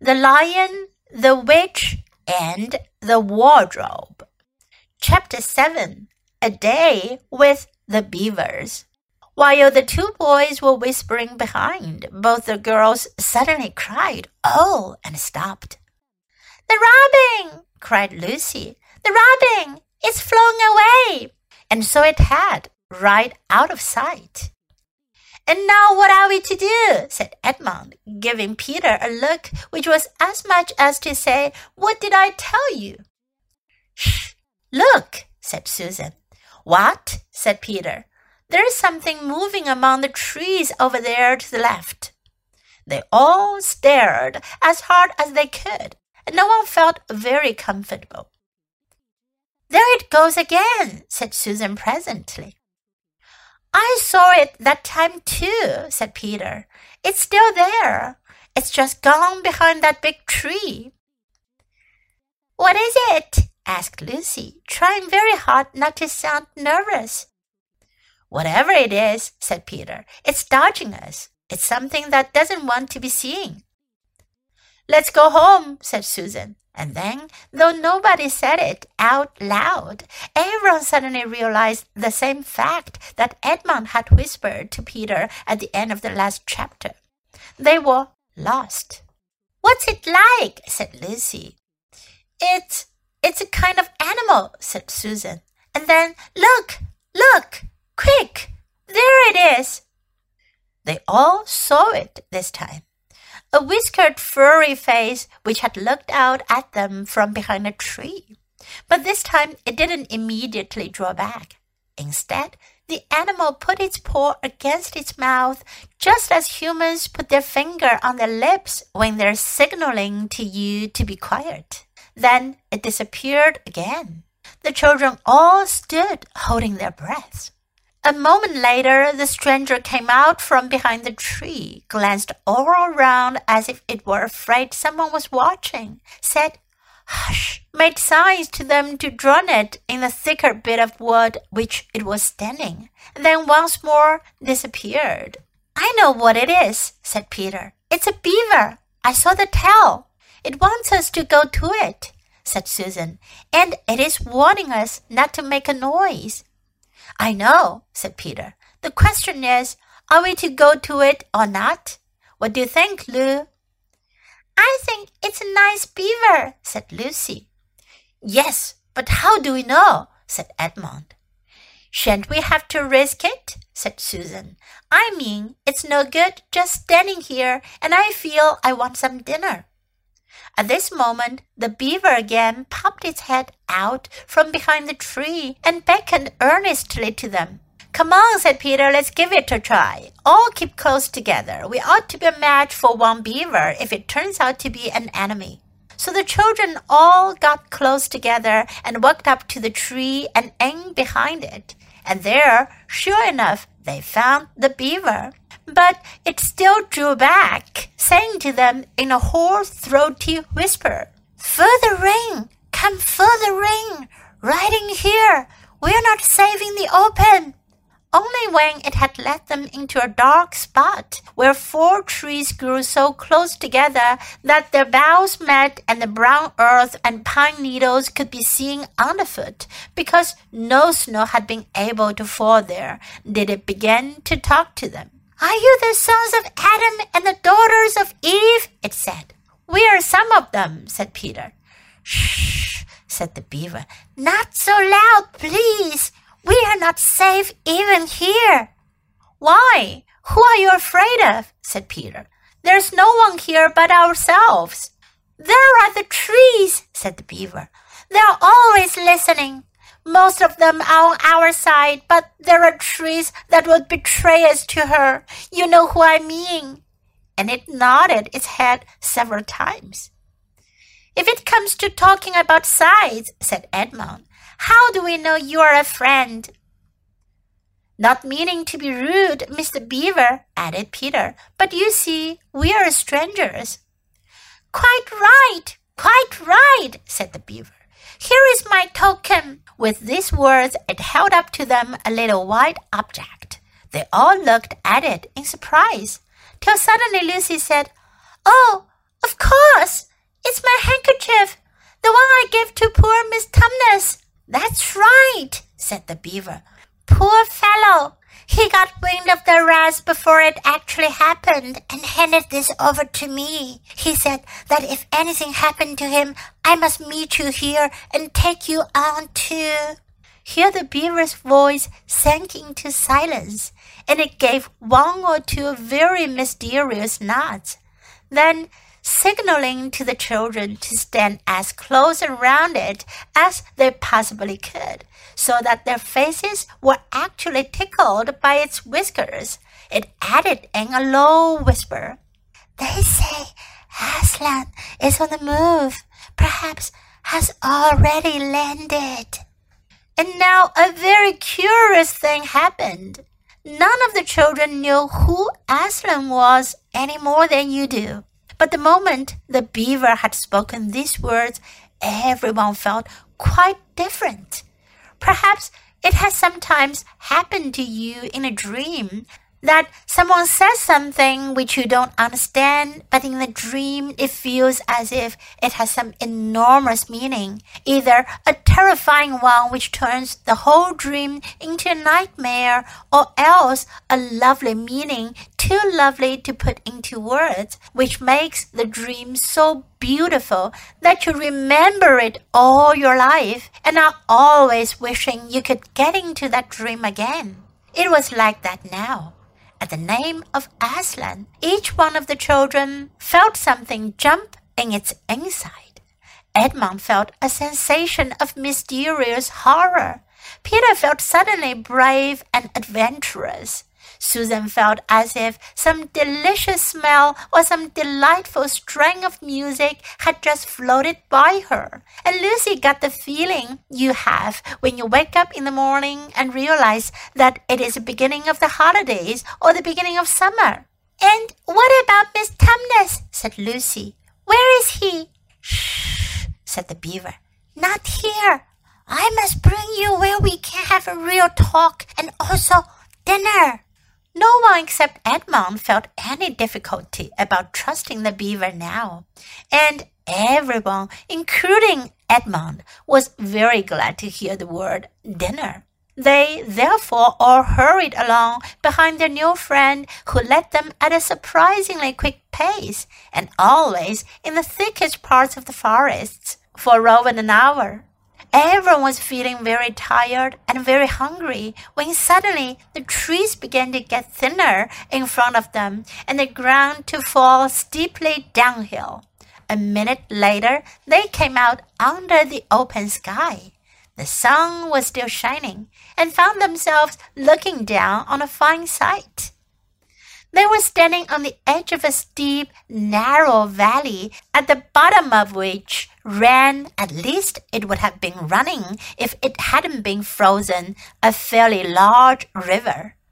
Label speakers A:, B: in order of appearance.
A: The Lion, the Witch, and the Wardrobe. Chapter 7 A Day with the Beavers. While the two boys were whispering behind, both the girls suddenly cried, Oh, and stopped. The robin! cried Lucy. The robin! It's flown away! And so it had, right out of sight. And now what are we to do? said Edmund, giving Peter a look which was as much as to say, What did I tell you? Shh! Look, said Susan. What? said Peter. There's something moving among the trees over there to the left. They all stared as hard as they could, and no one felt very comfortable. There it goes again, said Susan presently. I saw it that time too, said Peter. It's still there. It's just gone behind that big tree. What is it? asked Lucy, trying very hard not to sound nervous. Whatever it is, said Peter, it's dodging us. It's something that doesn't want to be seen. Let's go home, said Susan. And then, though nobody said it out loud, everyone suddenly realized the same fact that Edmund had whispered to Peter at the end of the last chapter. They were lost. What's it like? said Lizzie. It's it's a kind of animal, said Susan. And then look, look, quick, there it is. They all saw it this time a whiskered furry face which had looked out at them from behind a tree. But this time it didn't immediately draw back. Instead, the animal put its paw against its mouth, just as humans put their finger on their lips when they're signaling to you to be quiet. Then it disappeared again. The children all stood holding their breaths. A moment later, the stranger came out from behind the tree, glanced all around as if it were afraid someone was watching, said, Hush, made signs to them to drown it in the thicker bit of wood which it was standing, then once more disappeared. I know what it is, said Peter. It's a beaver. I saw the tail. It wants us to go to it, said Susan, and it is warning us not to make a noise. I know, said Peter. The question is, are we to go to it or not? What do you think, Lou? I think it's a nice beaver, said Lucy. Yes, but how do we know? said Edmund. Shan't we have to risk it? said Susan. I mean, it's no good just standing here, and I feel I want some dinner. At this moment, the beaver again popped its head out from behind the tree and beckoned earnestly to them. Come on, said Peter, let's give it a try. All keep close together. We ought to be a match for one beaver if it turns out to be an enemy. So the children all got close together and walked up to the tree and in behind it. And there, sure enough, they found the beaver but it still drew back, saying to them in a hoarse, throaty whisper, Further in, come further in, right in here. We're not saving the open. Only when it had led them into a dark spot where four trees grew so close together that their boughs met and the brown earth and pine needles could be seen underfoot because no snow had been able to fall there did it begin to talk to them. Are you the sons of Adam and the daughters of Eve? it said. We are some of them, said Peter. Shh, said the beaver. Not so loud, please. We are not safe even here. Why? Who are you afraid of? said Peter. There's no one here but ourselves. There are the trees, said the beaver. They're always listening. Most of them are on our side, but there are trees that would betray us to her. You know who I mean. And it nodded its head several times. If it comes to talking about sides, said Edmund, how do we know you are a friend? Not meaning to be rude, Mr. Beaver, added Peter, but you see, we are strangers. Quite right, quite right, said the beaver. Here is my token. With these words, it held up to them a little white object. They all looked at it in surprise, till suddenly Lucy said, Oh, of course! It's my handkerchief, the one I gave to poor Miss Tumnus. That's right, said the beaver. Poor got wind of the rats before it actually happened and handed this over to me. He said that if anything happened to him, I must meet you here and take you on too. Here the beaver's voice sank into silence, and it gave one or two very mysterious nods. Then signaling to the children to stand as close around it as they possibly could, so that their faces were actually tickled by its whiskers. It added in a low whisper, They say Aslan is on the move, perhaps has already landed. And now a very curious thing happened. None of the children knew who Aslan was any more than you do. But the moment the beaver had spoken these words, everyone felt quite different. Perhaps it has sometimes happened to you in a dream that someone says something which you don't understand, but in the dream it feels as if it has some enormous meaning, either a terrifying one which turns the whole dream into a nightmare, or else a lovely meaning too lovely to put into words, which makes the dream so beautiful that you remember it all your life and are always wishing you could get into that dream again. It was like that now. At the name of Aslan, each one of the children felt something jump in its inside. Edmund felt a sensation of mysterious horror. Peter felt suddenly brave and adventurous. Susan felt as if some delicious smell or some delightful strain of music had just floated by her. And Lucy got the feeling you have when you wake up in the morning and realize that it is the beginning of the holidays or the beginning of summer. And what about Miss Tumnus? said Lucy. Where is he? Shh, said the beaver. Not here. I must bring you where we can have a real talk and also dinner. No one except Edmund felt any difficulty about trusting the beaver now, and everyone, including Edmund, was very glad to hear the word dinner. They therefore all hurried along behind their new friend, who led them at a surprisingly quick pace, and always in the thickest parts of the forests, for over an hour. Everyone was feeling very tired and very hungry when suddenly the trees began to get thinner in front of them and the ground to fall steeply downhill. A minute later, they came out under the open sky. The sun was still shining and found themselves looking down on a fine sight. They were standing on the edge of a steep, narrow valley, at the bottom of which ran, at least it would have been running if it hadn't been frozen, a fairly large river.